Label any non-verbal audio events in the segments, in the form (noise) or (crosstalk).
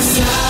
side.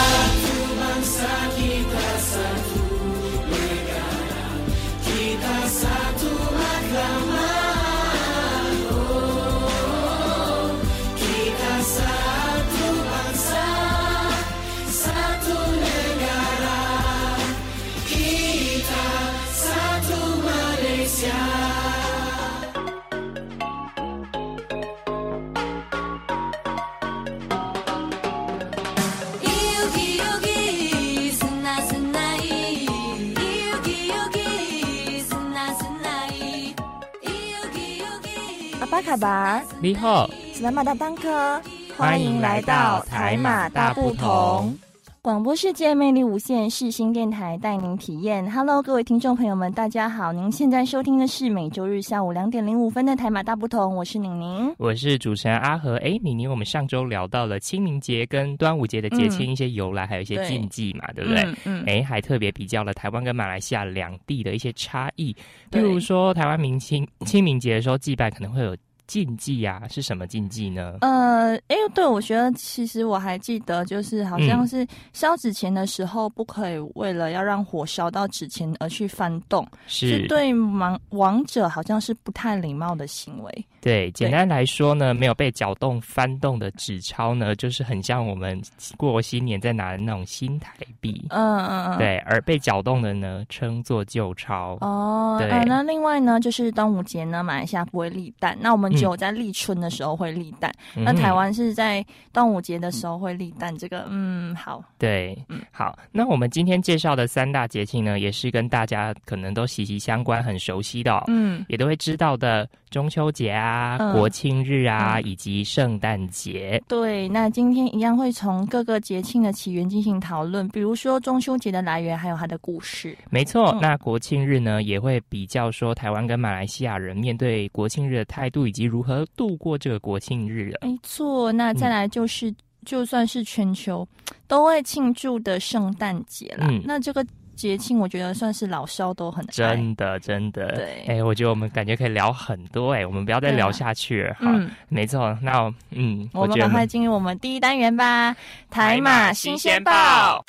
卡巴，你好，是台马大当科，欢迎来到台马大不同。广播世界魅力无限，世新电台带您体验。Hello，各位听众朋友们，大家好！您现在收听的是每周日下午两点零五分的台马大不同，我是宁宁，我是主持人阿和。哎，宁宁，我们上周聊到了清明节跟端午节的节庆一些由来，还有一些禁忌嘛，对不对？嗯。哎，还特别比较了台湾跟马来西亚两地的一些差异，譬如说台湾明清清明节的时候祭拜可能会有。禁忌呀，是什么禁忌呢？呃，哎，对，我觉得其实我还记得，就是好像是烧纸钱的时候，不可以为了要让火烧到纸钱而去翻动，是对亡亡者好像是不太礼貌的行为。对，简单来说呢，没有被搅动翻动的纸钞呢，就是很像我们过新年在拿的那种新台币。嗯嗯嗯。对，而被搅动的呢，称作旧钞。哦。对。那另外呢，就是端午节呢，马来西亚不会立蛋，那我们只有在立春的时候会立蛋。那台湾是在端午节的时候会立蛋。这个，嗯，好。对，嗯，好。那我们今天介绍的三大节庆呢，也是跟大家可能都息息相关、很熟悉的，嗯，也都会知道的中秋节啊。啊，国庆日啊，以及圣诞节。对，那今天一样会从各个节庆的起源进行讨论，比如说中秋节的来源，还有它的故事。没错，那国庆日呢，也会比较说台湾跟马来西亚人面对国庆日的态度，以及如何度过这个国庆日。没错，那再来就是，就算是全球都会庆祝的圣诞节了。那这个。节庆我觉得算是老少都很真的真的对，哎，我觉得我们感觉可以聊很多哎，我们不要再聊下去了。嗯，没错，那嗯，我们赶快进入我们第一单元吧，台马新鲜报，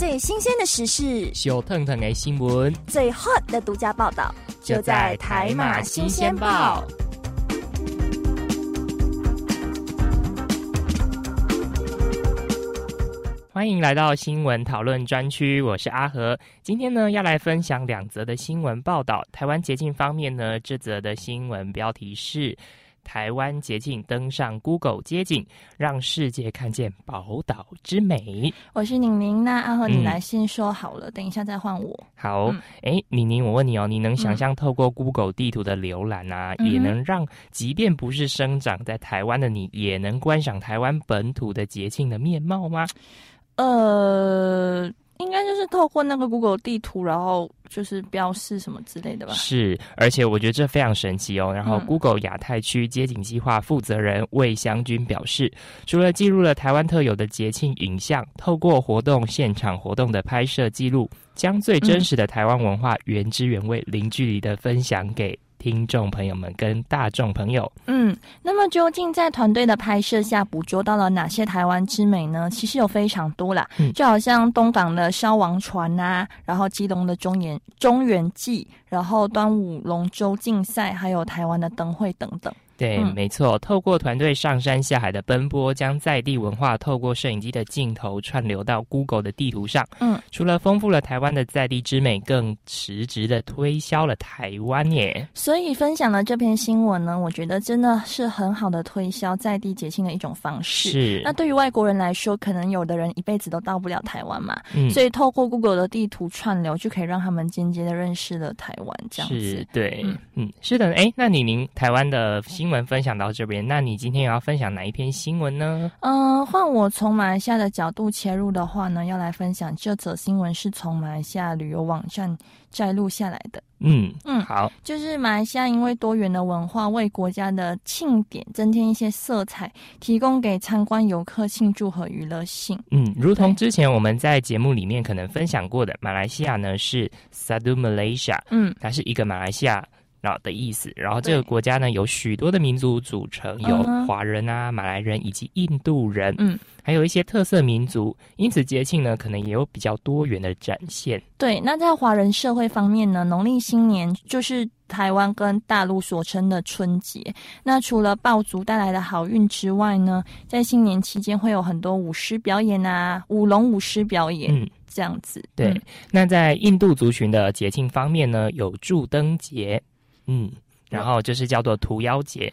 最新鲜的时事，小腾腾的新闻，最 hot 的独家报道，就在台马新鲜报。欢迎来到新闻讨论专区，我是阿和。今天呢，要来分享两则的新闻报道。台湾捷径方面呢，这则的新闻标题是“台湾捷径登上 Google 街景，让世界看见宝岛之美”。我是宁宁，那阿和你来先说好了，等一下再换我。好，哎，宁宁，我问你哦，你能想象透过 Google 地图的浏览啊，也能让即便不是生长在台湾的你，也能观赏台湾本土的节庆的面貌吗？呃，应该就是透过那个 Google 地图，然后就是标示什么之类的吧。是，而且我觉得这非常神奇哦。然后 Google 亚太区街景计划负责人魏湘君表示，除了记录了台湾特有的节庆影像，透过活动现场活动的拍摄记录，将最真实的台湾文化原汁原味、零距离的分享给。听众朋友们跟大众朋友，嗯，那么究竟在团队的拍摄下捕捉到了哪些台湾之美呢？其实有非常多啦，就好像东港的消亡船啊，然后基隆的中原中原祭，然后端午龙舟竞赛，还有台湾的灯会等等。对，没错。透过团队上山下海的奔波，将在地文化透过摄影机的镜头串流到 Google 的地图上。嗯，除了丰富了台湾的在地之美，更实质的推销了台湾耶。所以分享了这篇新闻呢，我觉得真的是很好的推销在地节庆的一种方式。是。那对于外国人来说，可能有的人一辈子都到不了台湾嘛，嗯所以透过 Google 的地图串流，就可以让他们间接的认识了台湾。这样子，对，嗯，是的。哎，那你您台湾的新新闻分享到这边，那你今天要分享哪一篇新闻呢？嗯，换我从马来西亚的角度切入的话呢，要来分享这则新闻是从马来西亚旅游网站摘录下来的。嗯嗯，好，就是马来西亚因为多元的文化，为国家的庆典增添一些色彩，提供给参观游客庆祝和娱乐性。嗯，如同之前我们在节目里面可能分享过的，马来西亚呢是 Sadu Malaysia，嗯，它是一个马来西亚。然后的意思。然后这个国家呢，有许多的民族组成，有华人啊、马来人以及印度人，嗯，还有一些特色民族，因此节庆呢，可能也有比较多元的展现。对，那在华人社会方面呢，农历新年就是台湾跟大陆所称的春节。那除了爆竹带来的好运之外呢，在新年期间会有很多舞狮表演啊，舞龙舞狮表演。嗯。这样子，对。那在印度族群的节庆方面呢，有祝灯节，嗯，然后就是叫做屠妖节。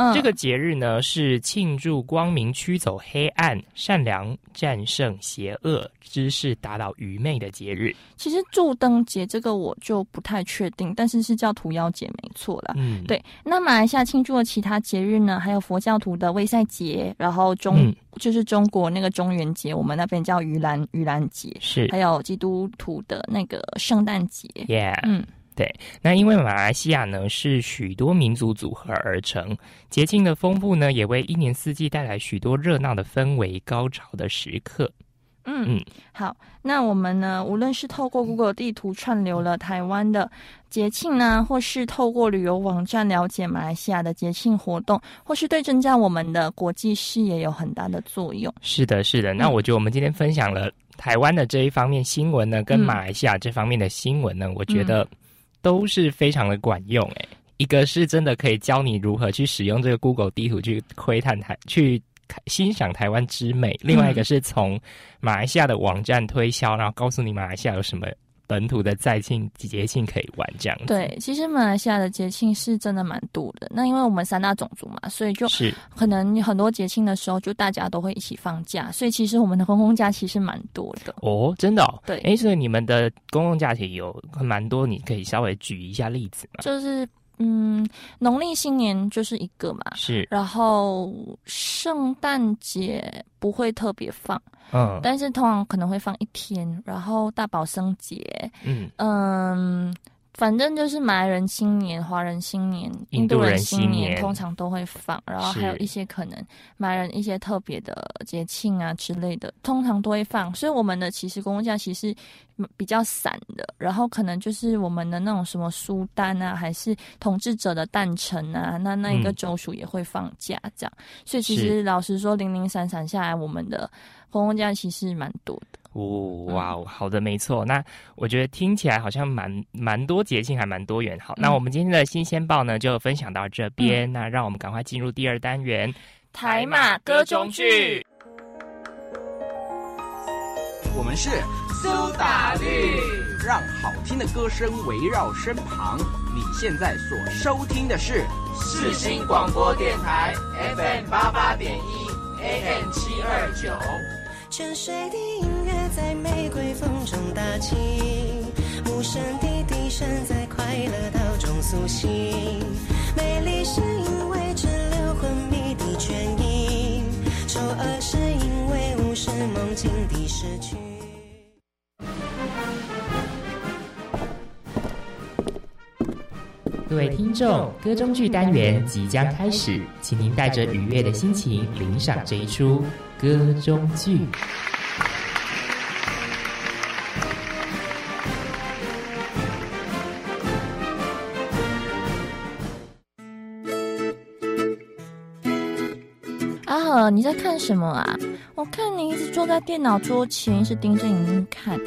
嗯这个节日呢是庆祝光明驱走黑暗、善良战胜邪恶、知识打倒愚昧的节日。其实祝灯节这个我就不太确定，但是是叫屠妖节没错啦。嗯，对。那马来西亚庆祝的其他节日呢？还有佛教徒的卫赛节，然后中就是中国那个中元节，我们那边叫盂兰盂兰节，是。还有基督徒的那个圣诞节，Yeah，嗯。对，那因为马来西亚呢是许多民族组合而成，节庆的丰富呢，也为一年四季带来许多热闹的氛围、高潮的时刻。嗯嗯，好，那我们呢，无论是透过 Google 地图串流了台湾的节庆呢，或是透过旅游网站了解马来西亚的节庆活动，或是对增加我们的国际视野有很大的作用。是的，是的。那我觉得我们今天分享了台湾的这一方面新闻呢，跟马来西亚这方面的新闻呢，我觉得。都是非常的管用诶，一个是真的可以教你如何去使用这个 Google 地图去窥探台去欣赏台湾之美，另外一个是从马来西亚的网站推销，然后告诉你马来西亚有什么。本土的在庆节庆可以玩这样子。对，其实马来西亚的节庆是真的蛮多的。那因为我们三大种族嘛，所以就是可能很多节庆的时候，就大家都会一起放假，所以其实我们的公共假期是蛮多的。哦，真的哦？对。哎，所以你们的公共假期有蛮多，你可以稍微举一下例子吗？就是。嗯，农历新年就是一个嘛，是，然后圣诞节不会特别放，嗯，但是通常可能会放一天，然后大宝生节，嗯嗯。反正就是马来人新年、华人新年、印度人新年，通常都会放。然后还有一些可能马来人一些特别的节庆啊之类的，通常都会放。所以我们的其实公共假期是比较散的。然后可能就是我们的那种什么苏丹啊，还是统治者的诞辰啊，那那一个州属也会放假这样。所以其实老实说，零零散散下来，我们的公共假期是蛮多的。哦，哇哦，好的，没错。那我觉得听起来好像蛮蛮多节庆，还蛮多元。好，那我们今天的新鲜报呢，就分享到这边。那让我们赶快进入第二单元——台马歌中剧。我们是苏打绿，让好听的歌声围绕身旁。你现在所收听的是世新广播电台 FM 八八点一 AM 七二九。沉睡的音乐在玫瑰风中打起，无声的笛声在快乐岛中苏醒。美丽是因为滞留昏迷的倦意，丑恶是因为无视梦境的失去。各位听众，歌中剧单元即将开始，请您带着愉悦的心情领赏这一出。歌中剧。阿赫，你在看什么啊？我看你一直坐在电脑桌前，一直盯着荧幕看。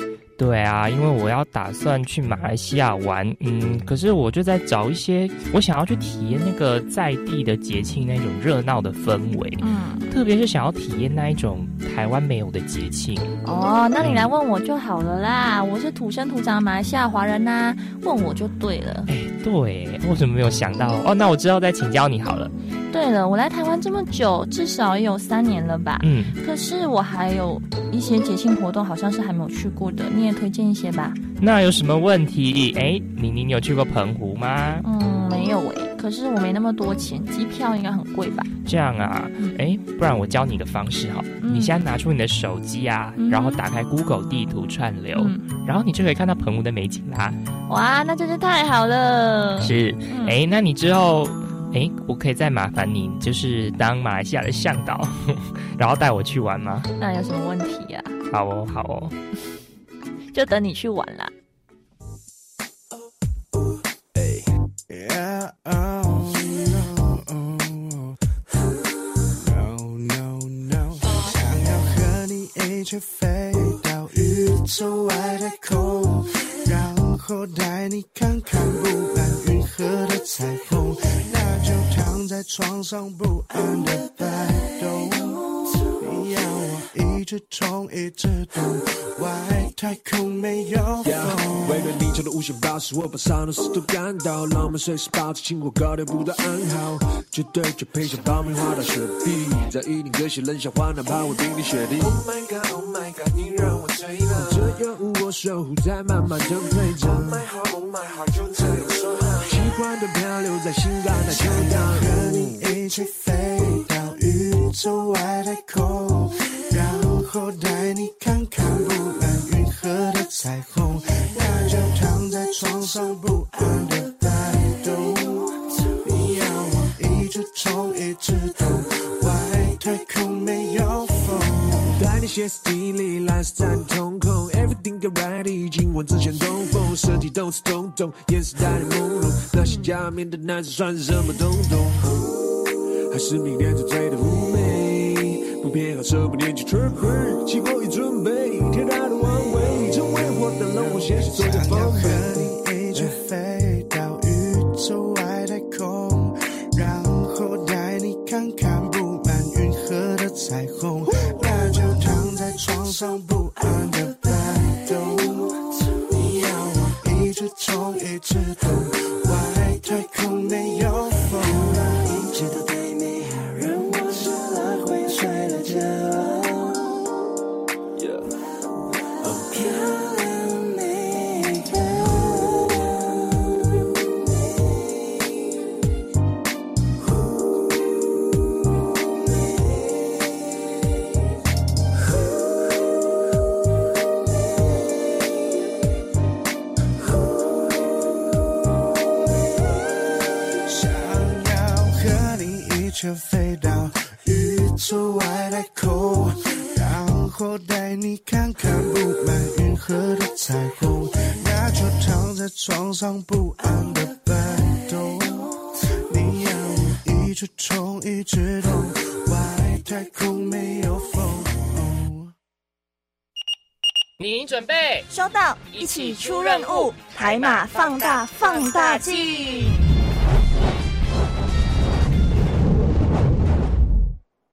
对啊，因为我要打算去马来西亚玩，嗯，可是我就在找一些我想要去体验那个在地的节庆那种热闹的氛围，嗯，特别是想要体验那一种台湾没有的节庆。哦，那你来问我就好了啦，我是土生土长马来西亚华人呐，问我就对了。哎，对，为什么没有想到？哦，那我之后再请教你好了。对了，我来台湾这么久，至少也有三年了吧？嗯，可是我还有一些节庆活动，好像是还没有去过的，你也推荐一些吧？那有什么问题？哎，你你有去过澎湖吗？嗯，没有哎，可是我没那么多钱，机票应该很贵吧？这样啊，哎，不然我教你个方式哈，你先拿出你的手机啊，然后打开 Google 地图串流，然后你就可以看到澎湖的美景啦。哇，那真是太好了！是，哎，那你之后。哎，我可以再麻烦你，就是当马来西亚的向导，(laughs) 然后带我去玩吗？那有什么问题呀？好哦，好哦，(laughs) 就等你去玩啦。我带你看看布满云河的彩虹。那就躺在床上不安的摆，直冲一直动，外太空没有风。为了你求的无限宝石，我把上的事都干到，浪漫随时保持情火高调不断暗号，绝对就配上爆米花大雪碧，在一定歌曲冷笑话，哪怕我冰天雪地。Oh my god，Oh my god，你让我醉了，这药物我守护在慢慢的推着。Oh my heart，Oh my heart，就这样说好，喜欢的漂流在心肝的球场，和你一起飞到宇宙外太空，然后带你看看布满云河的彩虹。那就躺在床上不安的摆动，你要我一直冲一直动，外太空没有风。带你歇斯底里，蓝色在你瞳孔，Everything get ready，今晚之前东风，身体动次动动，眼神带点朦胧，那些假面的男子算是什么东东？还是迷恋最醉的妩媚？不偏好什么年纪吃亏，起过已准备，天大的王位，成为我的龙，我现实做点想要和。你一起飞到宇宙外太空，然后带你看看布满云河的彩虹。那就躺在床上不安的摆动，你要我一直冲一直动，外太空没有到，一起出任务，海马放大放大镜。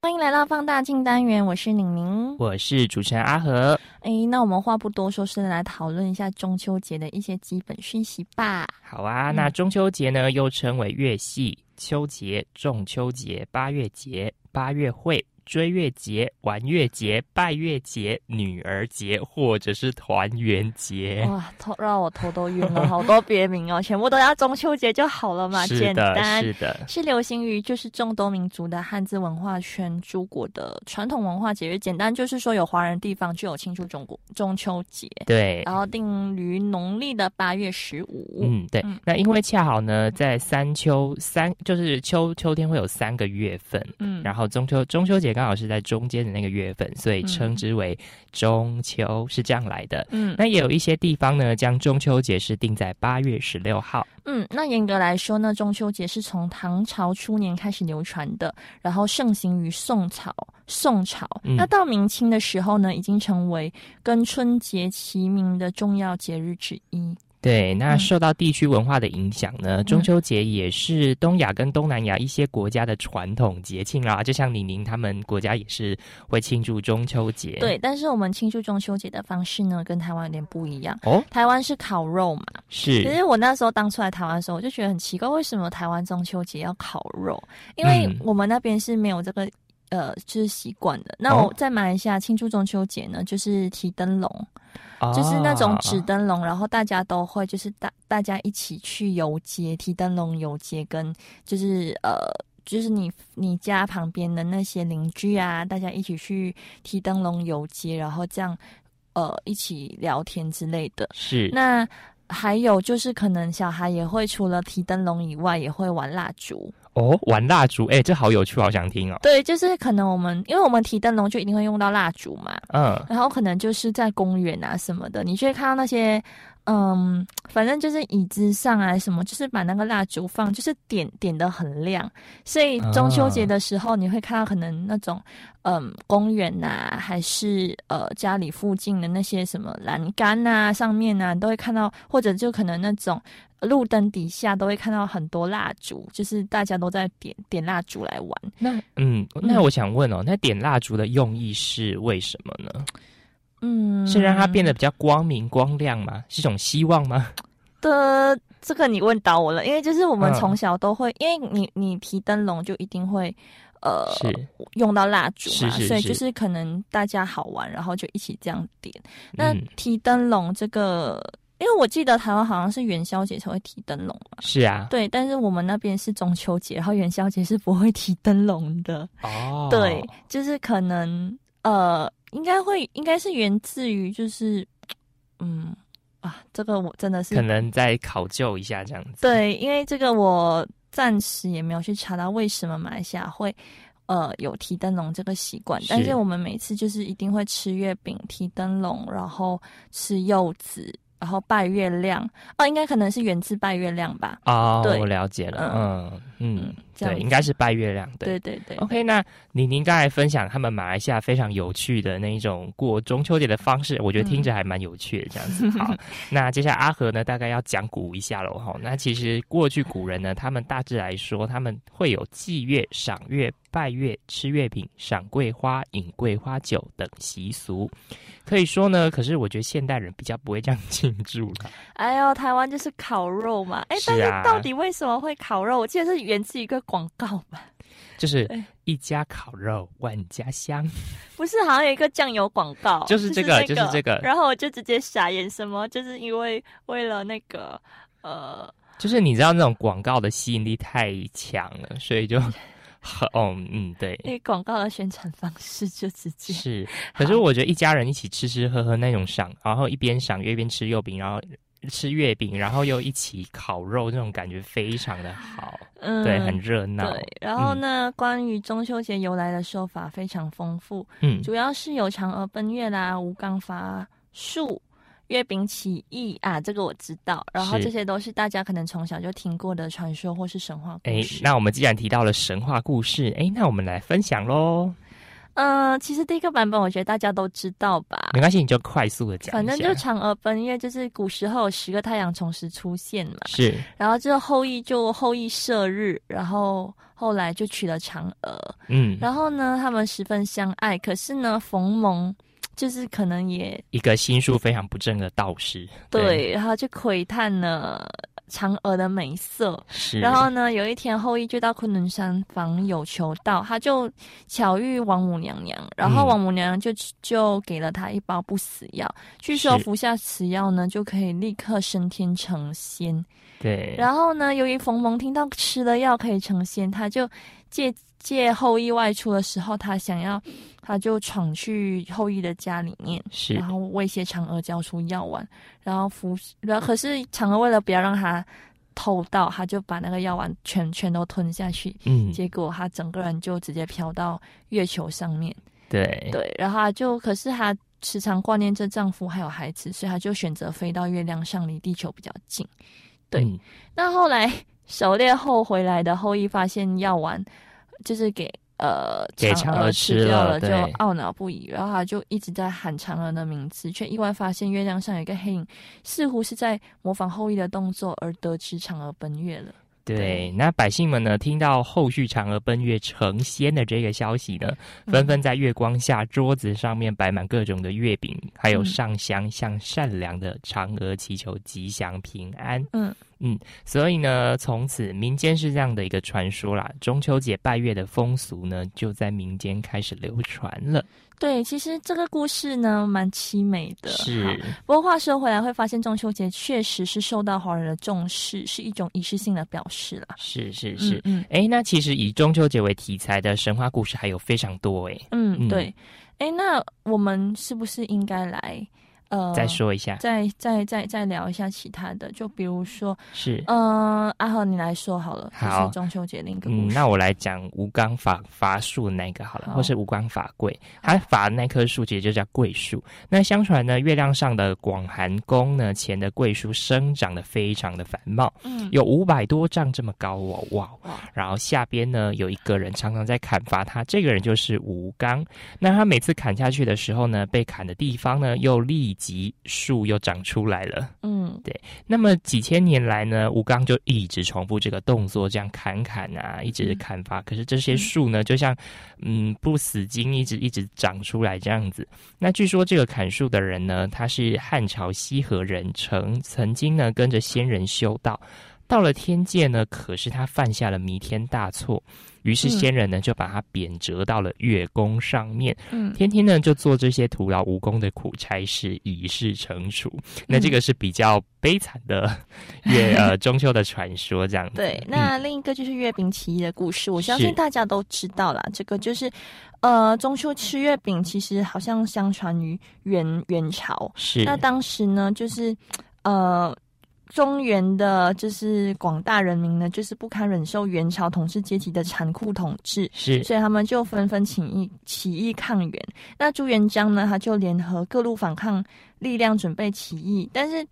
欢迎来到放大镜单元，我是宁宁。我是主持人阿和。哎，那我们话不多说，是来讨论一下中秋节的一些基本讯息吧。好啊，那中秋节呢，又称为月戏、秋节、中秋节、八月节、八月会。追月节、玩月节、拜月节、女儿节，或者是团圆节。哇，头让我头都晕了，好多别名哦，全部都要中秋节就好了嘛，简，单。是的，是流行于就是众多民族的汉字文化圈诸国的传统文化节日，简单就是说有华人地方就有庆祝中国中秋节，对。然后定于农历的八月十五。嗯，对。嗯那因为恰好呢，在三秋三，就是秋秋天会有三个月份，嗯然后中秋中秋节刚好是在中间的那个月份，所以称之为中秋，是这样来的。嗯那也有一些地方呢，将中秋节是定在八月十六号。嗯，那严格来说呢，中秋节是从唐朝初年开始流传的，然后盛行于宋朝。宋朝，嗯那到明清的时候呢，已经成为跟春节齐名的重要节日之一。对，那嗯受到地区文化的影响呢，中秋节也是东亚跟东南亚一些国家的传统节庆啦。就像李宁他们国家也是会庆祝中秋节。对，但是我们庆祝中秋节的方式呢，跟台湾有点不一样。哦，台湾是烤肉嘛，是可是我那时候当初来台湾的时候，我就觉得很奇怪，为什么台湾中秋节要烤肉？因为嗯我们那边是没有这个呃，就是习惯的。那哦我在马来西亚庆祝中秋节呢，就是提灯笼，就是那种纸啊灯笼，然后大家都会就是大大家一起去游街，提灯笼游街，跟就是呃。就是你你家旁边的那些邻居啊，大家一起去提灯笼游街，然后这样呃一起聊天之类的。是那还有就是，可能小孩也会除了提灯笼以外，也会玩蜡烛。哦，玩蜡烛，哎、这好有趣，好想听哦。对，就是可能我们因为我们提灯笼就一定会用到蜡烛嘛，嗯，然后可能就是在公园啊什么的，你就会看到那些嗯，反正就是椅子上啊什么，就是把那个蜡烛放，就是点点的很亮。所以中秋节的时候，你会看到可能那种嗯公园呐，还是呃家里附近的那些什么栏杆呐上面呢，都会看到，或者就可能那种路灯底下都会看到很多蜡烛，就是大家都在点点蜡烛来玩。那嗯，那我想问哦，那点蜡烛的用意是为什么呢？嗯，是让它变得比较光明光亮吗？是一种希望吗？的这个你问到我了，因为就是我们从小都会，因为你你提灯笼就一定会呃用到蜡烛嘛，所以就是可能大家好玩，然后就一起这样点。那提灯笼这个，因为我记得台湾好像是元宵节才会提灯笼嘛，是啊，对，但是我们那边是中秋节，然后元宵节是不会提灯笼的哦。对，就是可能呃。应该会，应该是源自于，就是，嗯，啊，这个我真的是可能再考究一下这样子。对，因为这个我暂时也没有去查到为什么马来西亚会，呃，有提灯笼这个习惯。但是我们每次就是一定会吃月饼、提灯笼，然后吃柚子。然后拜月亮哦，应该可能是源自拜月亮吧？哦，我了解了，嗯嗯，对，应该是拜月亮，对对对。OK，那宁宁刚才分享他们马来西亚非常有趣的那一种过中秋节的方式，我觉得听着还蛮有趣的这样子。(laughs) 好，那接下来阿和呢，大概要讲古一下了哈。那其实过去古人呢，他们大致来说，他们会有祭月、赏月。拜月、吃月饼、赏桂花、饮桂花酒等习俗，可以说呢。可是我觉得现代人比较不会这样庆祝了。哎呦，台湾就是烤肉嘛。哎，但是到底为什么会烤肉？我记得是源自一个广告吧，就是一家烤肉万家香。不是，好像有一个酱油广告，就是这个，就是这个。然后我就直接傻眼，什么？就是因为为了那个呃，就是你知道那种广告的吸引力太强了，所以就。哦，嗯，对，因为广告的宣传方式就直接是，可是我觉得一家人一起吃吃喝喝那种赏，然后一边赏月一边吃月饼，然后吃月饼，然后又一起烤肉，那种感觉非常的好，(laughs) 嗯，对，很热闹。对，然后呢，关于中秋节由来的说法非常丰富，嗯，主要是有嫦娥奔月啦、吴刚伐树。月饼起义啊，这个我知道。然后这些都是大家可能从小就听过的传说或是神话故事。哎，那我们既然提到了神话故事，哎，那我们来分享喽。嗯，其实第一个版本我觉得大家都知道吧。没关系，你就快速的讲。反正就嫦娥奔月，就是古时候有十个太阳同时出现嘛。是。然后这个后羿就后羿射日，然后后来就娶了嫦娥。嗯。然后呢，他们十分相爱，可是呢，逢蒙。就是可能也一个心术非常不正的道士，对，然后就窥探了嫦娥的美色。是，然后呢，有一天后羿就到昆仑山访友求道，他就巧遇王母娘娘，然后王母娘娘就就给了他一包不死药，据说服下此药呢，就可以立刻升天成仙。对，然后呢，由于冯蒙听到吃了药可以成仙，他就借。借后羿外出的时候，他想要，他就闯去后羿的家里面，是，然后威胁嫦娥交出药丸，然后服，然后可是嫦娥为了不要让他偷到，他就把那个药丸全全都吞下去，嗯，结果他整个人就直接飘到月球上面，对。对，然后他就，可是他时常挂念着丈夫还有孩子，所以他就选择飞到月亮上，离地球比较近，对，那后来 (laughs) 狩猎后回来的后羿发现药丸。就是给呃嫦娥吃掉了，就懊恼不已。然后他就一直在喊嫦娥的名字，却意外发现月亮上有一个黑影，似乎是在模仿后羿的动作，而得知嫦娥奔月了。对，那百姓们呢，听到后续嫦娥奔月成仙的这个消息呢，纷纷在月光下桌子上面摆满各种的月饼，还有上香向善良的嫦娥祈求吉祥平安。嗯。嗯，所以呢，从此民间是这样的一个传说啦。中秋节拜月的风俗呢，就在民间开始流传了。对，其实这个故事呢，蛮凄美的。是，不过话说回来，会发现中秋节确实是受到华人的重视，是一种仪式性的表示了。是是是，嗯，哎，那其实以中秋节为题材的神话故事还有非常多，哎，嗯，对，哎，那我们是不是应该来？呃，再说一下，再再再再聊一下其他的，就比如说，是，嗯，阿和你来说好了，好，中秋节另一个嗯，那我来讲吴刚伐伐树那个好了，或是吴刚伐桂，他伐那棵树其实就叫桂树。那相传呢，月亮上的广寒宫呢前的桂树生长得非常的繁茂，嗯，有五百多丈这么高哦，哇，然后下边呢有一个人常常在砍伐它，这个人就是吴刚。那他每次砍下去的时候呢，被砍的地方呢又立。及树又长出来了，嗯，对。那么几千年来呢，吴刚就一直重复这个动作，这样砍砍啊，一直砍伐。可是这些树呢，就像嗯不死金，一直一直长出来这样子。那据说这个砍树的人呢，他是汉朝西河人，曾曾经呢跟着仙人修道，到了天界呢，可是他犯下了弥天大错。于是仙人呢就把它贬谪到了月宫上面，嗯，天天呢就做这些徒劳无功的苦差事，以示惩处。那这个是比较悲惨的 (laughs) 月呃中秋的传说，这样对。那另一个就是月饼起义的故事，我相信大家都知道啦。这个就是呃中秋吃月饼，其实好像相传于元元朝。是那当时呢，就是呃。中原的，就是广大人民呢，就是不堪忍受元朝统治阶级的残酷统治，是，所以他们就纷纷起义，起义抗元。那朱元璋呢，他就联合各路反抗力量，准备起义。但是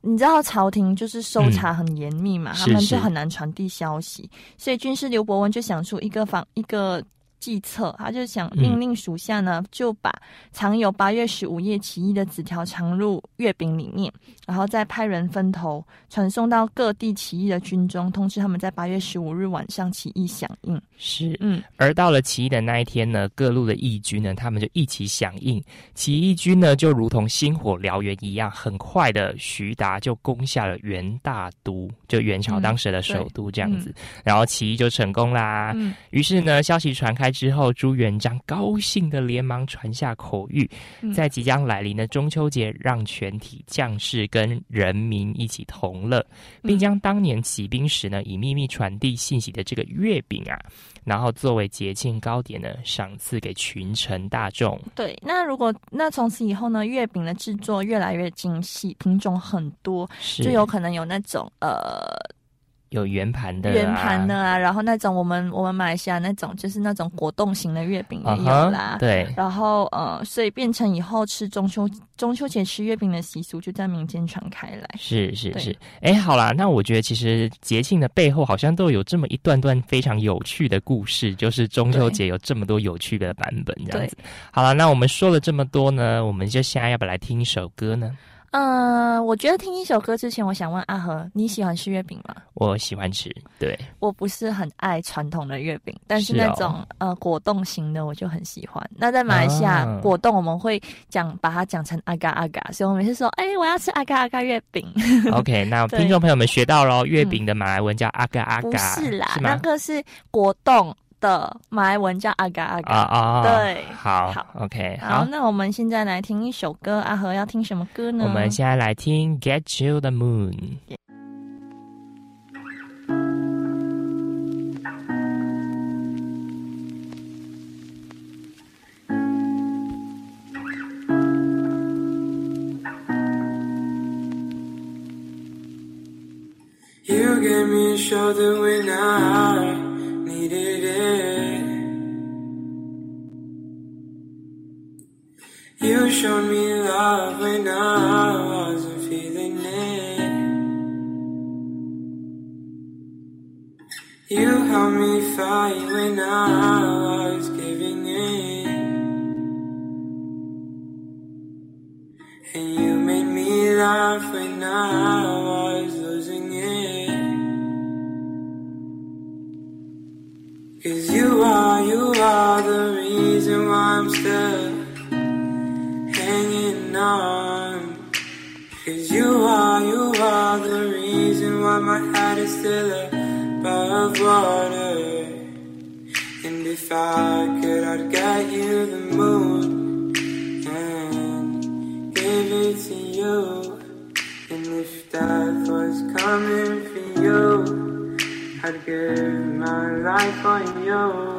你知道朝廷就是搜查很严密嘛，他们就很难传递消息，所以军师刘伯温就想出一个方一个。计策，他就想命令属下呢，就把藏有八月十五夜起义的纸条藏入月饼里面，然后再派人分头传送到各地起义的军中，通知他们在八月十五日晚上起义响应。是，嗯，而到了起义的那一天呢，各路的义军呢，他们就一起响应，起义军呢，就如同星火燎原一样，很快的，徐达就攻下了元大都，就元朝当时的首都这样子，然后起义就成功啦。嗯，于是呢，消息传开。之后，朱元璋高兴的连忙传下口谕，在即将来临的中秋节，让全体将士跟人民一起同乐，并将当年起兵时呢，以秘密传递信息的这个月饼啊，然后作为节庆糕点呢，赏赐给群臣大众。对，那如果那从此以后呢，月饼的制作越来越精细，品种很多，就有可能有那种呃。有圆盘的，圆盘的啊，然后那种我们我们马来西亚那种就是那种果冻型的月饼也有啦，对，然后呃，所以变成以后吃中秋中秋节吃月饼的习俗就在民间传开来。是是是，哎，好啦，那我觉得其实节庆的背后好像都有这么一段段非常有趣的故事，就是中秋节有这么多有趣的版本这样子。好了，那我们说了这么多呢，我们就现在要不要来听一首歌呢？嗯，我觉得听一首歌之前，我想问阿和，你喜欢吃月饼吗？我喜欢吃，对。我不是很爱传统的月饼，但是那种呃果冻型的我就很喜欢。那在马来西亚，果冻我们会讲把它讲成阿嘎阿嘎，所以我每次说，哎，我要吃阿嘎阿嘎月饼。(laughs) OK，那听众朋友们学到喽，月饼的马来文叫阿嘎阿嘎，不是啦，那个是果冻。的马来文叫阿嘎阿嘎。啊，对，好，好，OK，好，那我们现在来听一首歌，阿和要听什么歌呢？我们现在来听《Get You the Moon》。You give me shoulder when I needed it. You showed me love when I wasn't feeling it. You helped me fight when I was giving in. And you made me laugh when I was Cause you are, you are the reason why I'm still hanging on. Cause you are, you are the reason why my head is still above water. And if I could, I'd get you the moon and give it to you. And if death was coming. I'd give my life on you.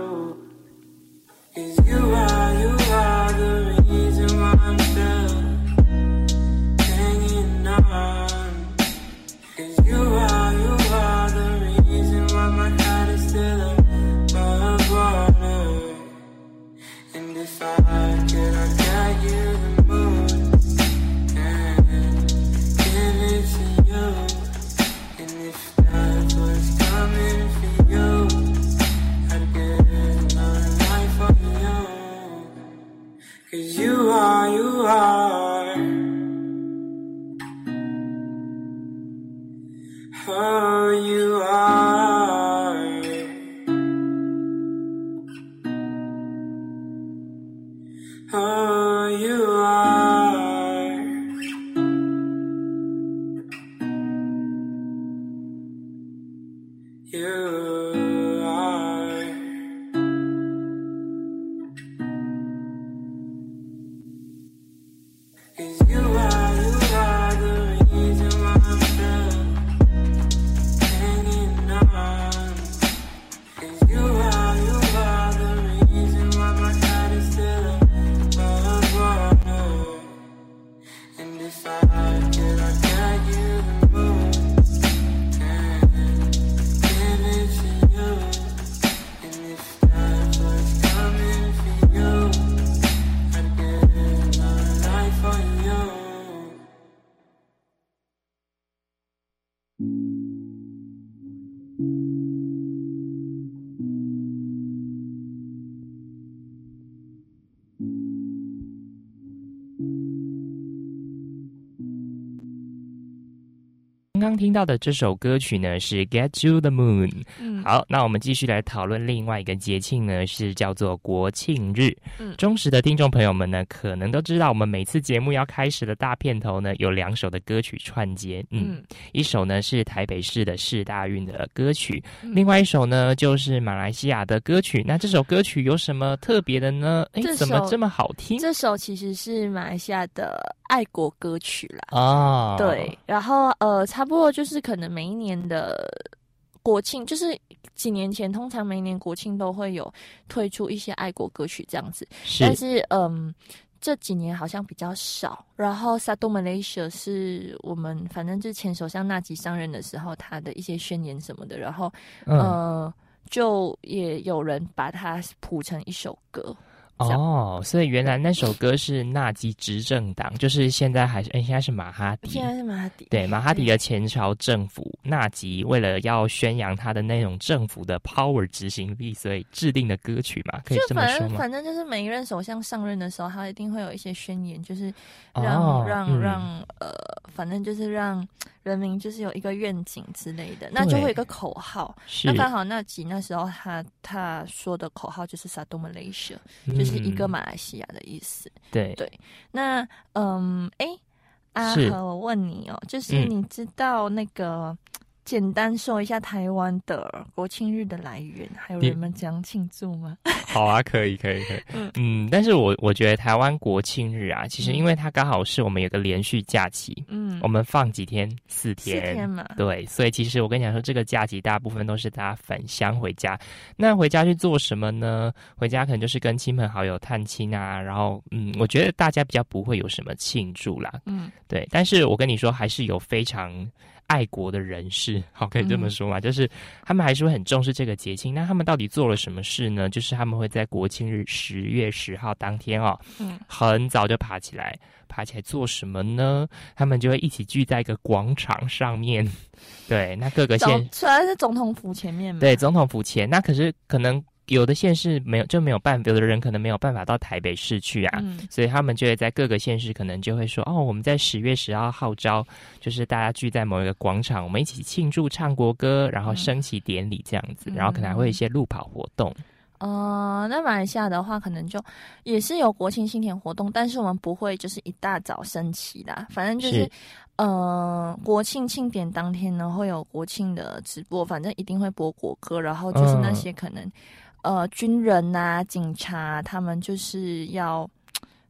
听到的这首歌曲呢是《Get to the Moon》。嗯，好，那我们继续来讨论另外一个节庆呢，是叫做国庆日。嗯，忠实的听众朋友们呢，可能都知道，我们每次节目要开始的大片头呢，有两首的歌曲串接。嗯，一首呢是台北市的市大运的歌曲，另外一首呢就是马来西亚的歌曲。那这首歌曲有什么特别的呢？哎，怎么这么好听？这首其实是马来西亚的爱国歌曲啦。啊，对，然后呃，差不多就是可能每一年的国庆，就是几年前，通常每年国庆都会有推出一些爱国歌曲这样子。是但是嗯，这几年好像比较少。然后萨多马来西亚是我们反正之前首相纳吉上任的时候，他的一些宣言什么的，然后呃，就也有人把它谱成一首歌。哦，所以原来那首歌是纳吉执政党，就是现在还是哎，现在是马哈迪，现在是马哈迪，对马哈迪的前朝政府，纳吉为了要宣扬他的那种政府的 power 执行力，所以制定的歌曲嘛，可以这么说吗？反正就是每一任首相上任的时候，他一定会有一些宣言，就是让让让呃，反正就是让。人民就是有一个愿景之类的，那就会有一个口号。那刚好那集那时候他他说的口号就是“ “Sa d o m a l a y s i a ”，就是一个马来西亚的意思。对对，那嗯，哎，阿和，我问你哦，就是你知道那个？简单说一下台湾的国庆日的来源，还有人们怎样庆祝吗？(laughs) 好啊，可以，可以，可以。嗯嗯，但是我我觉得台湾国庆日啊，其实因为它刚好是我们有个连续假期，嗯，我们放几天，四天，四天嘛，对，所以其实我跟你讲说，这个假期大部分都是大家返乡回家。那回家去做什么呢？回家可能就是跟亲朋好友探亲啊，然后嗯，我觉得大家比较不会有什么庆祝啦，嗯，对。但是我跟你说，还是有非常。爱国的人士，(laughs) 好，可以这么说嘛？就是他们还是会很重视这个节庆。那他们到底做了什么事呢？就是他们会在国庆日十月十号当天哦，嗯，很早就爬起来，爬起来做什么呢？他们就会一起聚在一个广场上面。(laughs) 对，那各个县，虽然是总统府前面嘛，对，总统府前，那可是可能。有的县市没有就没有办法，有的人可能没有办法到台北市去啊，所以他们就会在各个县市可能就会说哦，我们在十月十号号召，就是大家聚在某一个广场，我们一起庆祝唱国歌，然后升旗典礼这样子，然后可能还会有一些路跑活动。呃，那马来西亚的话，可能就也是有国庆庆典活动，但是我们不会就是一大早升旗啦，反正就是。呃国庆庆典当天呢会有国庆的直播，反正一定会播国歌，然后就是那些可能。呃，军人呐，警察，他们就是要，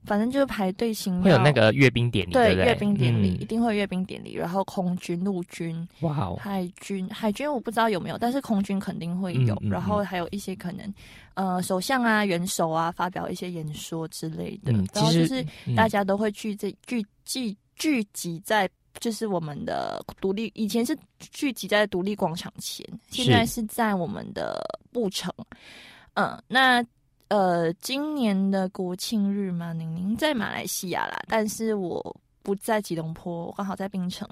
反正就是排队行。会有那个阅兵典礼，对阅兵典礼一定会阅兵典礼。然后空军、陆军，哇哦，海军，海军我不知道有没有，但是空军肯定会有。然后还有一些可能，呃，首相啊、元首啊，发表一些演说之类的。然后就是大家都会聚在聚聚聚集在。就是我们的独立，以前是聚集在独立广场前，现在是在我们的布城。嗯，那呃，今年的国庆日嘛，宁宁在马来西亚啦，但是我不在吉隆坡，我刚好在槟城。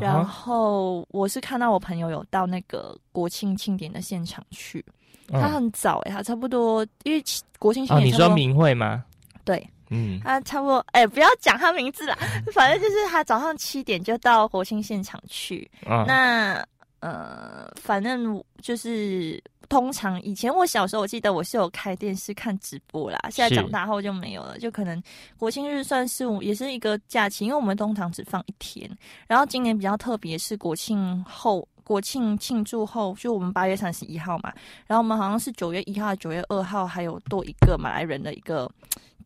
然后我是看到我朋友有到那个国庆庆典的现场去，他很早哎，他差不多因为国庆庆典，你说明会吗？对。嗯，他差不多，哎，不要讲他名字了，(laughs) 反正就是他早上七点就到国庆现场去。那呃，反正就是通常以前我小时候，我记得我是有开电视看直播啦。现在长大后就没有了，就可能国庆日算是也是一个假期，因为我们通常只放一天。然后今年比较特别，是国庆后，国庆庆祝后，就我们八月三十一号嘛。然后我们好像是九月一号、九月二号，还有多一个马来人的一个。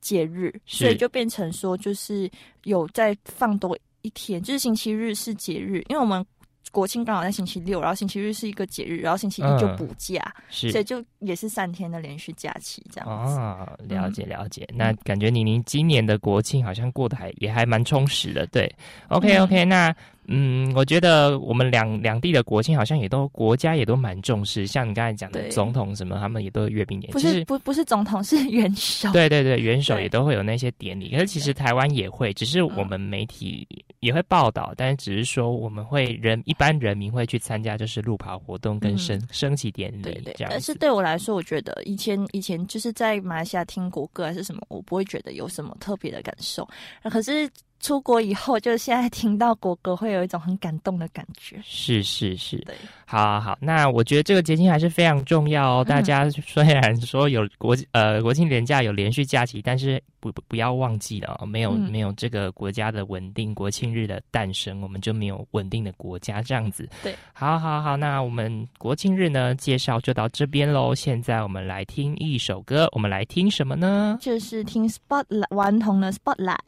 节日，所以就变成说，就是有在放多一天，就是星期日是节日，因为我们国庆刚好在星期六，然后星期日是一个节日，然后星期一就补假，所以就也是三天的连续假期这样子。啊，了解了解，那感觉宁宁今年的国庆好像过得还也还蛮充实的，对，OK OK，那。嗯，我觉得我们两两地的国庆好像也都国家也都蛮重视，像你刚才讲的总统什么，他们也都有阅兵典礼。不是不不是总统是元首。对对对，元首也都会有那些典礼。可是其实台湾也会，只是我们媒体也会报道，但是只是说我们会人一般人民会去参加，就是路跑活动跟升升旗典礼这样。但是对我来说，我觉得以前以前就是在马来西亚听国歌还是什么，我不会觉得有什么特别的感受。可是。出国以后，就是现在听到国歌，会有一种很感动的感觉。是是是，对，好，好，那我觉得这个节庆还是非常重要哦。大家虽然说有国呃国庆连假有连续假期，但是不不要忘记了哦，没有没有这个国家的稳定，国庆日的诞生，我们就没有稳定的国家这样子。对，好，好，好，那我们国庆日呢介绍就到这边喽。现在我们来听一首歌，我们来听什么呢？就是听 Spotlight 顽童的 Spotlight。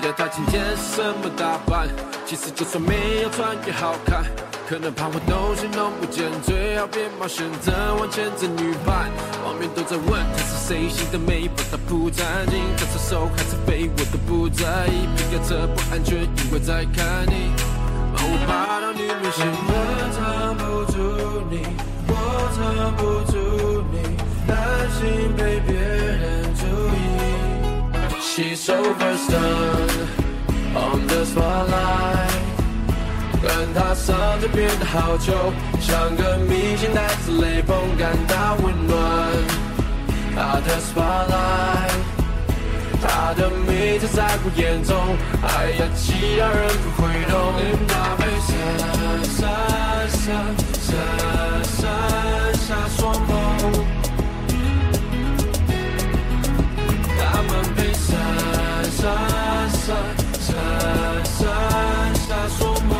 期待他今天什么打扮？其实就算没有穿也好看。可能怕我东西弄不见，最好别冒险再往前走女伴。外面都在问他是谁，新的每一步他不站紧，他是瘦还是肥我都不在意。别开车不安全，因为在看你。把我爬到女明星，我藏不住你，我藏不住你，担心被别人。She's so versed on the spotlight，跟她上就变得好久，像个明星带着雷锋感到温暖。她的 spotlight，她的美在在我眼中，爱呀，其他人不会懂。你把被闪闪闪闪闪闪双眸。闪闪闪闪双眸。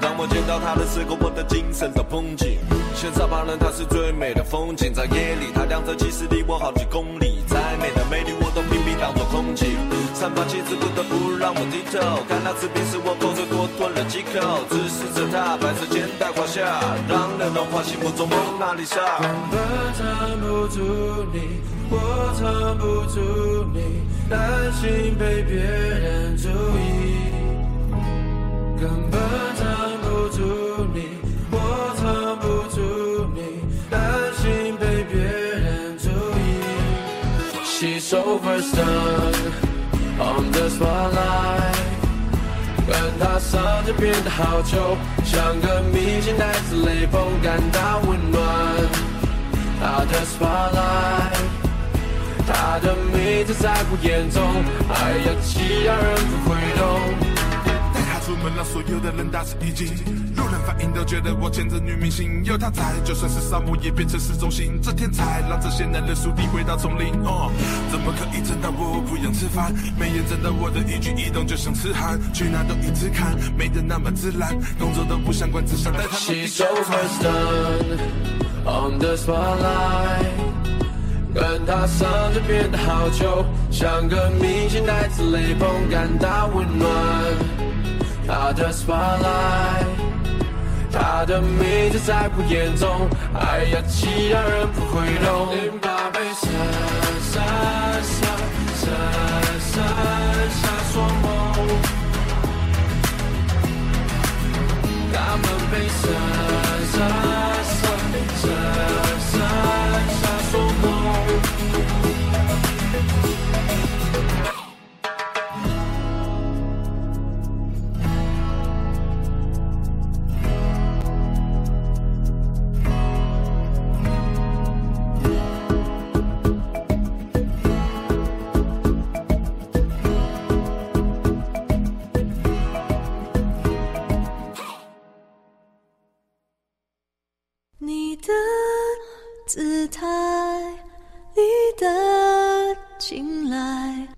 当我见到她的时候，我的精神都绷紧。现在旁人她是最美的风景，在夜里她亮着，其实离我好几公里。再美的美丽，我都拼命当作空气。散发气质不得不让我低头，看那次冰时我口水多吞了几口，直视着她白色肩带胯下，让人融化心目中蒙娜丽莎。根本藏不住你，我藏不住你，担心被别人注意。根本藏不住你，我藏不住你，担心被别人注意。She's so versed on the spotlight，跟她上就变得好久，像个明星带着雷锋感到温暖。她的 spotlight，她的名字在我眼中，爱呀，其他人不会懂。带她出门让所有的人大吃一惊，路人反应都觉得我牵着女明星，有她在，就算是沙漠也变成市中心。这天才让这些男人树敌回到丛林。哦，怎么可以真的我不用吃饭？没眼睁的我的一举一动就像痴汉，去哪都一直看，美得那么自然，动作都不相关，只想带他 She's 起 so 看。versed on the spotlight，跟她上就变得好久，像个明星带着雷锋感到温暖。她的 spotlight，她的美在在我眼中，哎呀，其他人不会懂。淋巴被闪闪闪闪闪闪双眸。他们被闪闪闪闪闪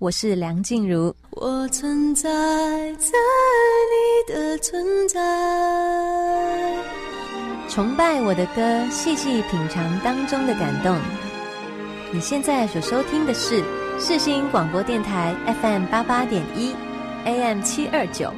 我是梁静茹，我存在在你的存在。崇拜我的歌，细细品尝当中的感动。你现在所收听的是世新广播电台 FM 八八点一，AM 七二九。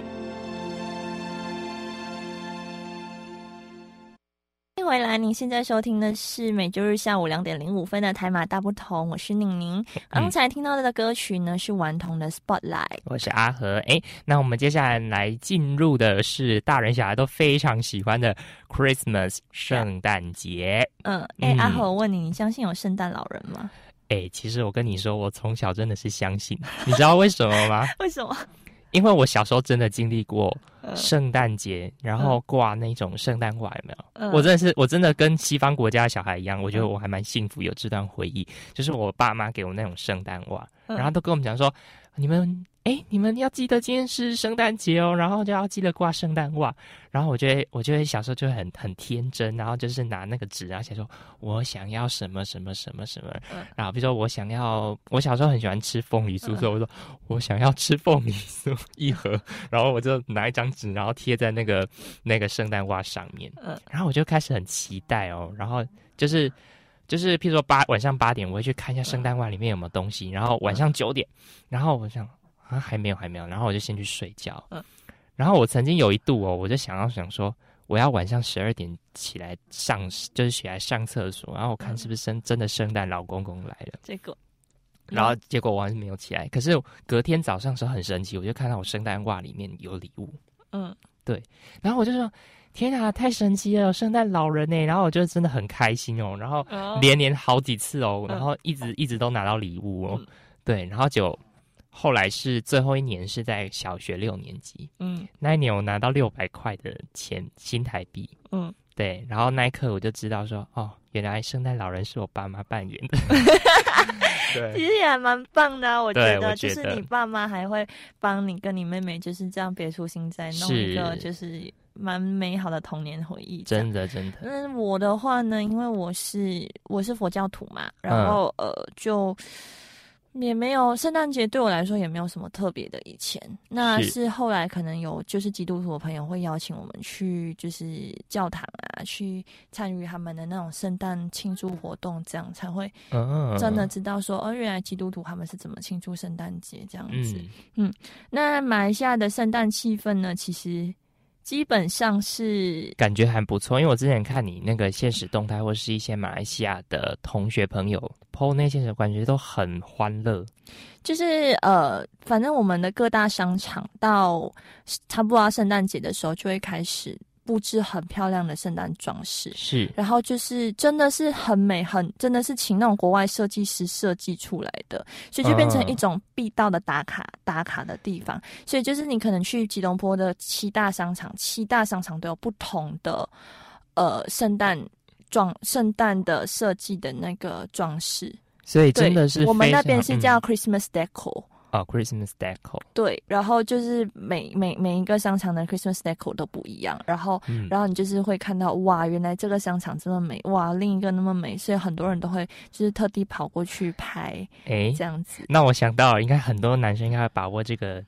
迎回来，您现在收听的是每周日下午两点零五分的台马大不同，我是宁宁。刚才听到的歌曲呢是顽童的《Spotlight》。我是阿和，哎，那我们接下来来进入的是大人小孩都非常喜欢的 Christmas 圣诞节。嗯，哎、嗯阿和，我问你，你相信有圣诞老人吗？哎，其实我跟你说，我从小真的是相信，你知道为什么吗？(laughs) 为什么？因为我小时候真的经历过圣诞节，然后挂那种圣诞袜，有没有？我真的是，我真的跟西方国家的小孩一样，我觉得我还蛮幸福，有这段回忆，就是我爸妈给我那种圣诞袜，然后都跟我们讲说，你们。哎，你们要记得今天是圣诞节哦，然后就要记得挂圣诞袜。然后我觉得，我觉得小时候就很很天真，然后就是拿那个纸啊写说，我想要什么什么什么什么。然后比如说我想要，我小时候很喜欢吃凤梨酥，所以我说我想要吃凤梨酥一盒。然后我就拿一张纸，然后贴在那个那个圣诞袜上面。嗯，然后我就开始很期待哦，然后就是就是，譬如说八晚上八点，我会去看一下圣诞袜里面有没有东西。然后晚上九点，然后我想。啊，还没有，还没有。然后我就先去睡觉。嗯，然后我曾经有一度哦，我就想要想说，我要晚上十二点起来上，就是起来上厕所。然后我看是不是生真的圣诞老公公来了。结果，然后结果我还是没有起来。可是隔天早上时候很神奇，我就看到我圣诞袜里面有礼物。嗯，对。然后我就说：“天啊，太神奇了，圣诞老人呢！”然后我就真的很开心哦。然后连连好几次哦，然后一直一直都拿到礼物哦。对，然后就。后来是最后一年，是在小学六年级。嗯，那一年我拿到六百块的钱新台币。嗯，对，然后那一刻我就知道说，哦，原来圣诞老人是我爸妈扮演的。(laughs) 对，其实也还蛮棒的，我觉得，就是你爸妈还会帮你跟你妹妹就是这样别出心裁，弄一个就是蛮美好的童年回忆。真的，真的。那，我的话呢，因为我是我是佛教徒嘛，然后呃就。也没有圣诞节对我来说也没有什么特别的。以前那是后来可能有就是基督徒的朋友会邀请我们去就是教堂啊，去参与他们的那种圣诞庆祝活动，这样才会真的知道说哦，原来基督徒他们是怎么庆祝圣诞节这样子。嗯，那马来西亚的圣诞气氛呢，其实。基本上是感觉还不错，因为我之前看你那个现实动态，或是一些马来西亚的同学朋友 PO 那些，感觉都很欢乐。就是呃，反正我们的各大商场到差不多圣诞节的时候，就会开始。布置很漂亮的圣诞装饰，是，然后就是真的是很美，很真的是请那种国外设计师设计出来的，所以就变成一种必到的打卡打卡的地方。所以就是你可能去吉隆坡的七大商场，七大商场都有不同的呃圣诞装、圣诞的设计的那个装饰。所以真的是我们那边是叫 Christmas Decor。哦，Christmas Decor。对，然后就是每每每一个商场的 Christmas Decor 都不一样，然后然后你就是会看到哇，原来这个商场这么美，哇，另一个那么美，所以很多人都会就是特地跑过去拍，哎，这样子。那我想到，应该很多男生应该把握这个。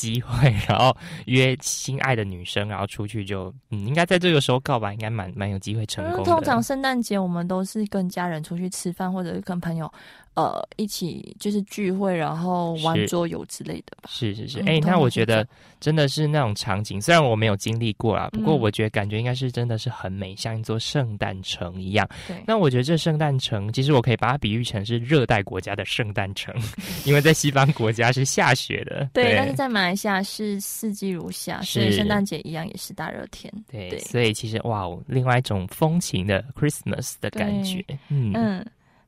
机会，然后约心爱的女生，然后出去就，嗯，应该在这个时候告白，应该蛮蛮有机会成功的。通常圣诞节我们都是跟家人出去吃饭，或者是跟朋友，呃，一起就是聚会，然后玩桌游之类的吧。是是是，哎，那我觉得真的是那种场景，虽然我没有经历过啦，不过我觉得感觉应该是真的是很美，像一座圣诞城一样。对，那我觉得这圣诞城，其实我可以把它比喻成是热带国家的圣诞城，(laughs) 因为在西方国家是下雪的。对，但是在马。下是四季如夏，所以圣诞节一样也是大热天。对，所以其实哇，哦另外一种风情的 Christmas 的感觉。嗯嗯，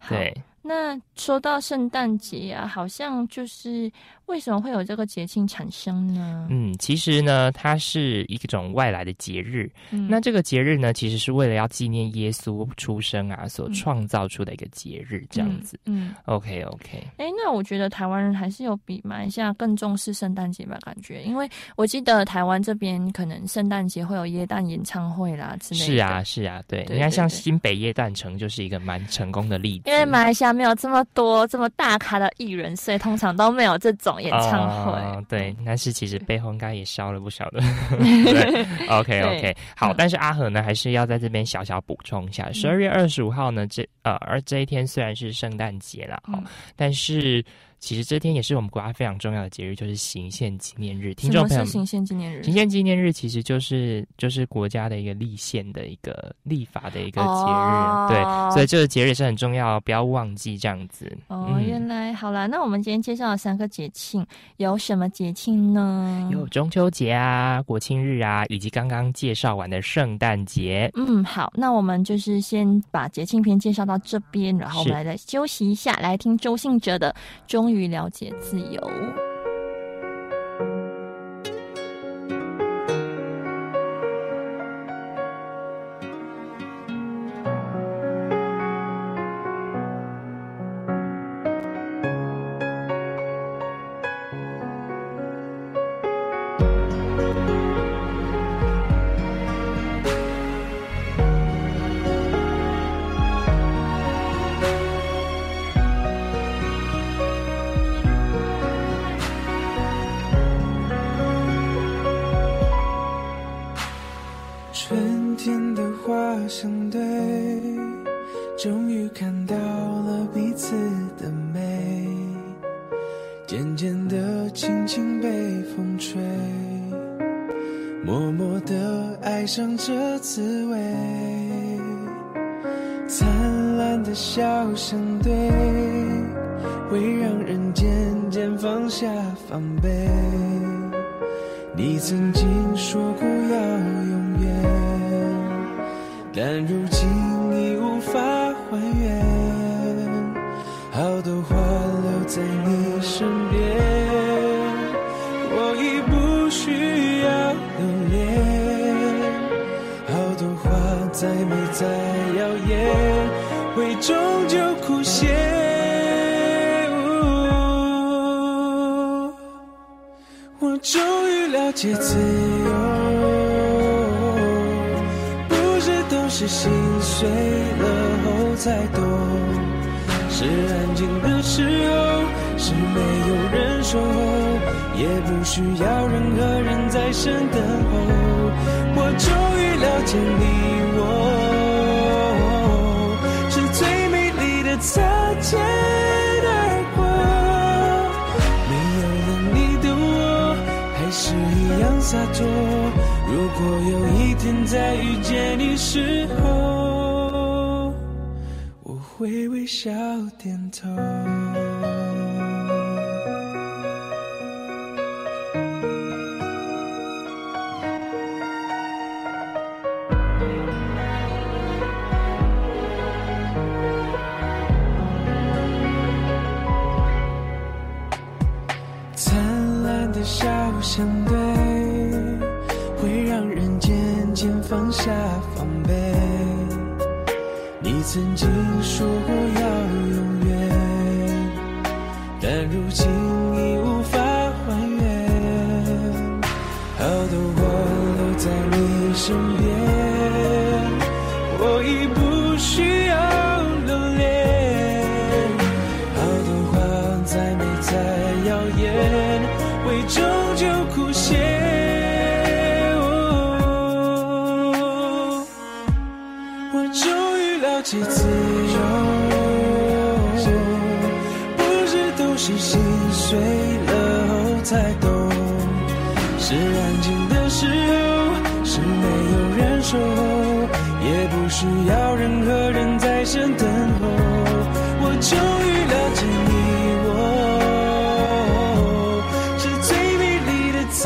对。那说到圣诞节啊，好像就是为什么会有这个节庆产生呢？嗯，其实呢，它是一种外来的节日。嗯那这个节日呢，其实是为了要纪念耶稣出生啊，所创造出的一个节日，这样子。嗯，OK OK。哎，那我觉得台湾人还是有比马来西亚更重视圣诞节吧？感觉，因为我记得台湾这边可能圣诞节会有耶诞演唱会啦之类的。是啊，是啊，对。你看，像新北耶诞城就是一个蛮成功的例子。因为马来西亚。没有这么多这么大咖的艺人，所以通常都没有这种演唱会。对，但是其实背后应该也烧了不少的。(laughs) 对，OK OK，好，但是阿和呢，还是要在这边小小补充一下，十二月二十五号呢，这呃，而这一天虽然是圣诞节了，哦，但是。其实这天也是我们国家非常重要的节日，就是行宪纪念日。听众朋友，行宪纪念日？行宪纪念日其实就是就是国家的一个立宪的一个立法的一个节日，对，所以这个节日也是很重要，不要忘记这样子。哦，原来好了，那我们今天介绍了三个节庆，有什么节庆呢？有中秋节啊、国庆日啊，以及刚刚介绍完的圣诞节。嗯，好，那我们就是先把节庆篇介绍到这边，然后我们来再休息一下，来听周信哲的中。于了解自由。是心碎了后才懂。是安静的时候，是没有人守候，也不需要任何人在身等候。我终于了解你我，是最美丽的擦肩一样洒脱。如果有一天再遇见你时候，我会微笑点头。曾经需要任何人在身等候。我终于了解你我，是最美丽的擦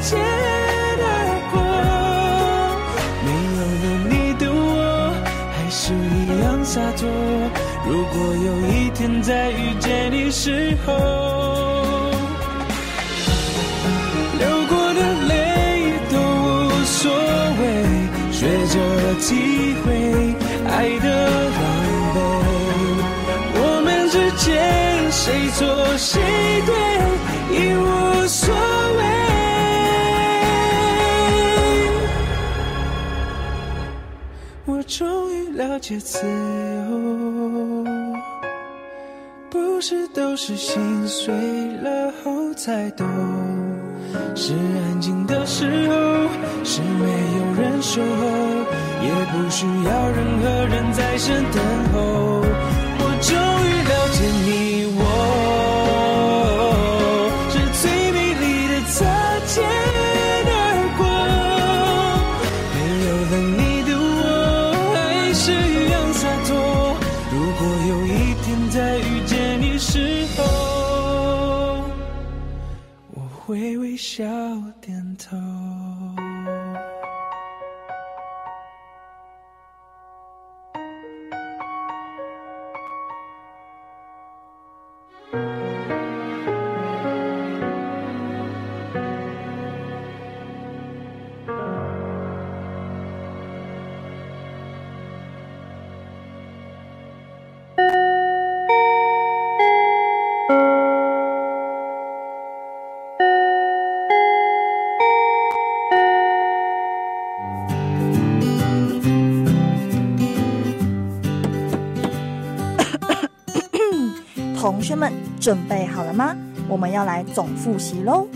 肩而过。没有了你的我，还是一样洒脱。如果有一天再遇见你时候，体会爱的狼狈。我们之间谁错谁对已无所谓。我终于了解自由，不是都是心碎了后才懂。是安静的时候，是没有人守候，不需要任何人在身等候。同学们准备好了吗？我们要来总复习喽。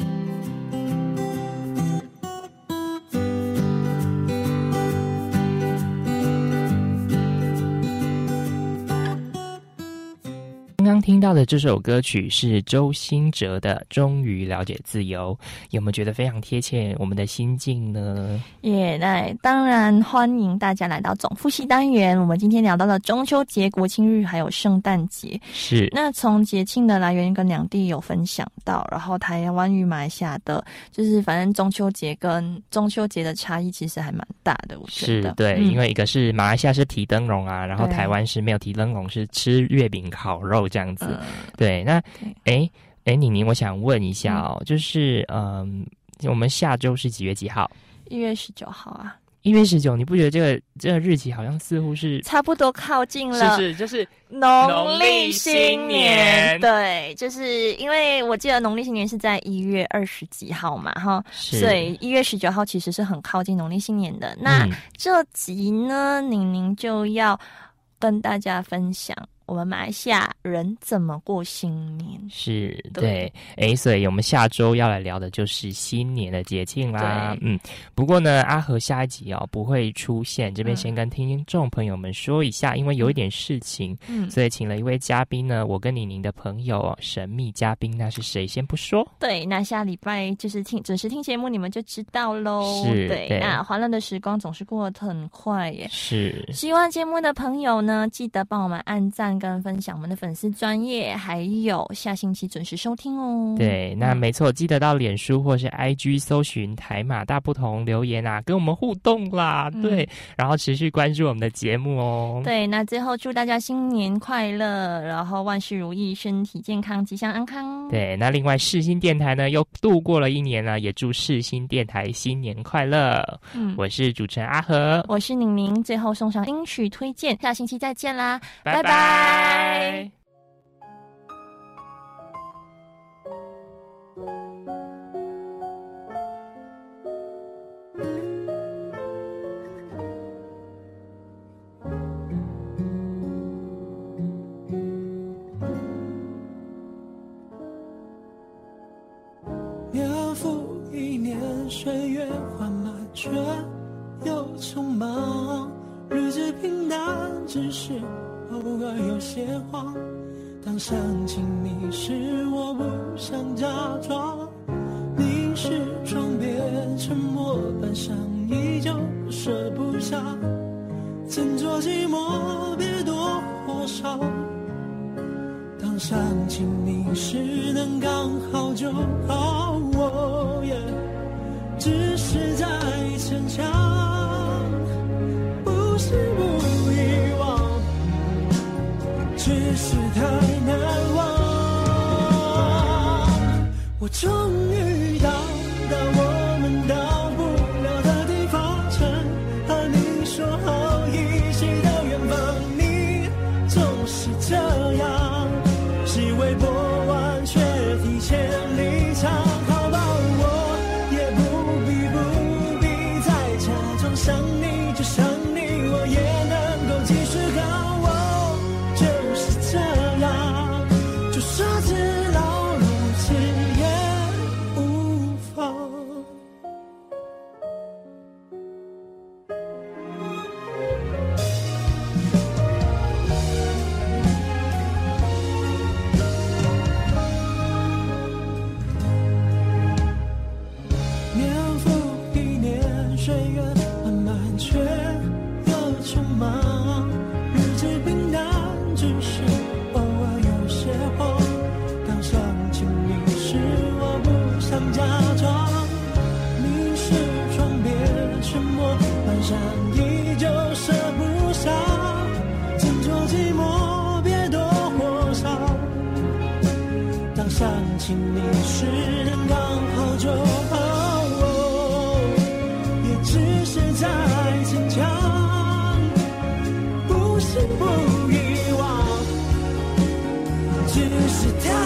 到的这首歌曲是周兴哲的《终于了解自由》，有没有觉得非常贴切我们的心境呢？耶，那当然欢迎大家来到总复习单元。我们今天聊到了中秋节、国庆日还有圣诞节，是那从节庆的来源跟两地有分享到，然后台湾与马来西亚的，就是反正中秋节跟中秋节的差异其实还蛮大的。我觉得对，因为一个是马来西亚是提灯笼啊，然后台湾是没有提灯笼，是吃月饼、烤肉这样子。对，那哎哎，宁宁，我想问一下哦，就是嗯，我们下周是几月几号？一月十九号啊。一月十九，你不觉得这个这个日期好像似乎是差不多靠近了？是是，就是农历新年。对，就是因为我记得农历新年是在一月二十几号嘛，哈，所以一月十九号其实是很靠近农历新年的。那这集呢，宁宁就要跟大家分享。我们马来西亚人怎么过新年？是对，哎，所以我们下周要来聊的就是新年的节庆啦。嗯，不过呢，阿和下一集哦不会出现，这边先跟听众朋友们说一下，因为有一点事情，嗯，所以请了一位嘉宾呢，我跟李宁的朋友，神秘嘉宾，那是谁？先不说。对，那下礼拜就是听准时听节目，你们就知道喽。是，对，那欢乐的时光总是过得很快耶。是，希望节目的朋友呢，记得帮我们按赞。跟分享我们的粉丝专业，还有下星期准时收听哦。对，那没错，记得到脸书或是 IG 搜寻台马大不同留言啊，跟我们互动啦。对，然后持续关注我们的节目哦。对，那最后祝大家新年快乐，然后万事如意，身体健康，吉祥安康。对，那另外世新电台呢，又度过了一年了，也祝世新电台新年快乐。嗯，我是主持人阿和，我是宁宁，最后送上音曲推荐，下星期再见啦，拜拜。拜。年复一年，岁月缓慢却又匆忙，日子平淡，只是。偶尔有些慌，当想起你时，我不想假装。凝视窗边，沉默半晌，依旧舍不下。斟酌寂寞，别多或少。当想起你时，能刚好就好。我也只是在逞强，我终于像你，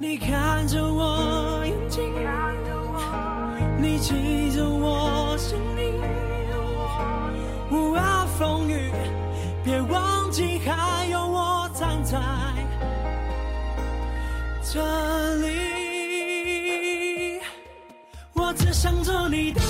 你看着我眼睛，你记着我心里，无畏风雨，别忘记还有我站在这里。我只想做你的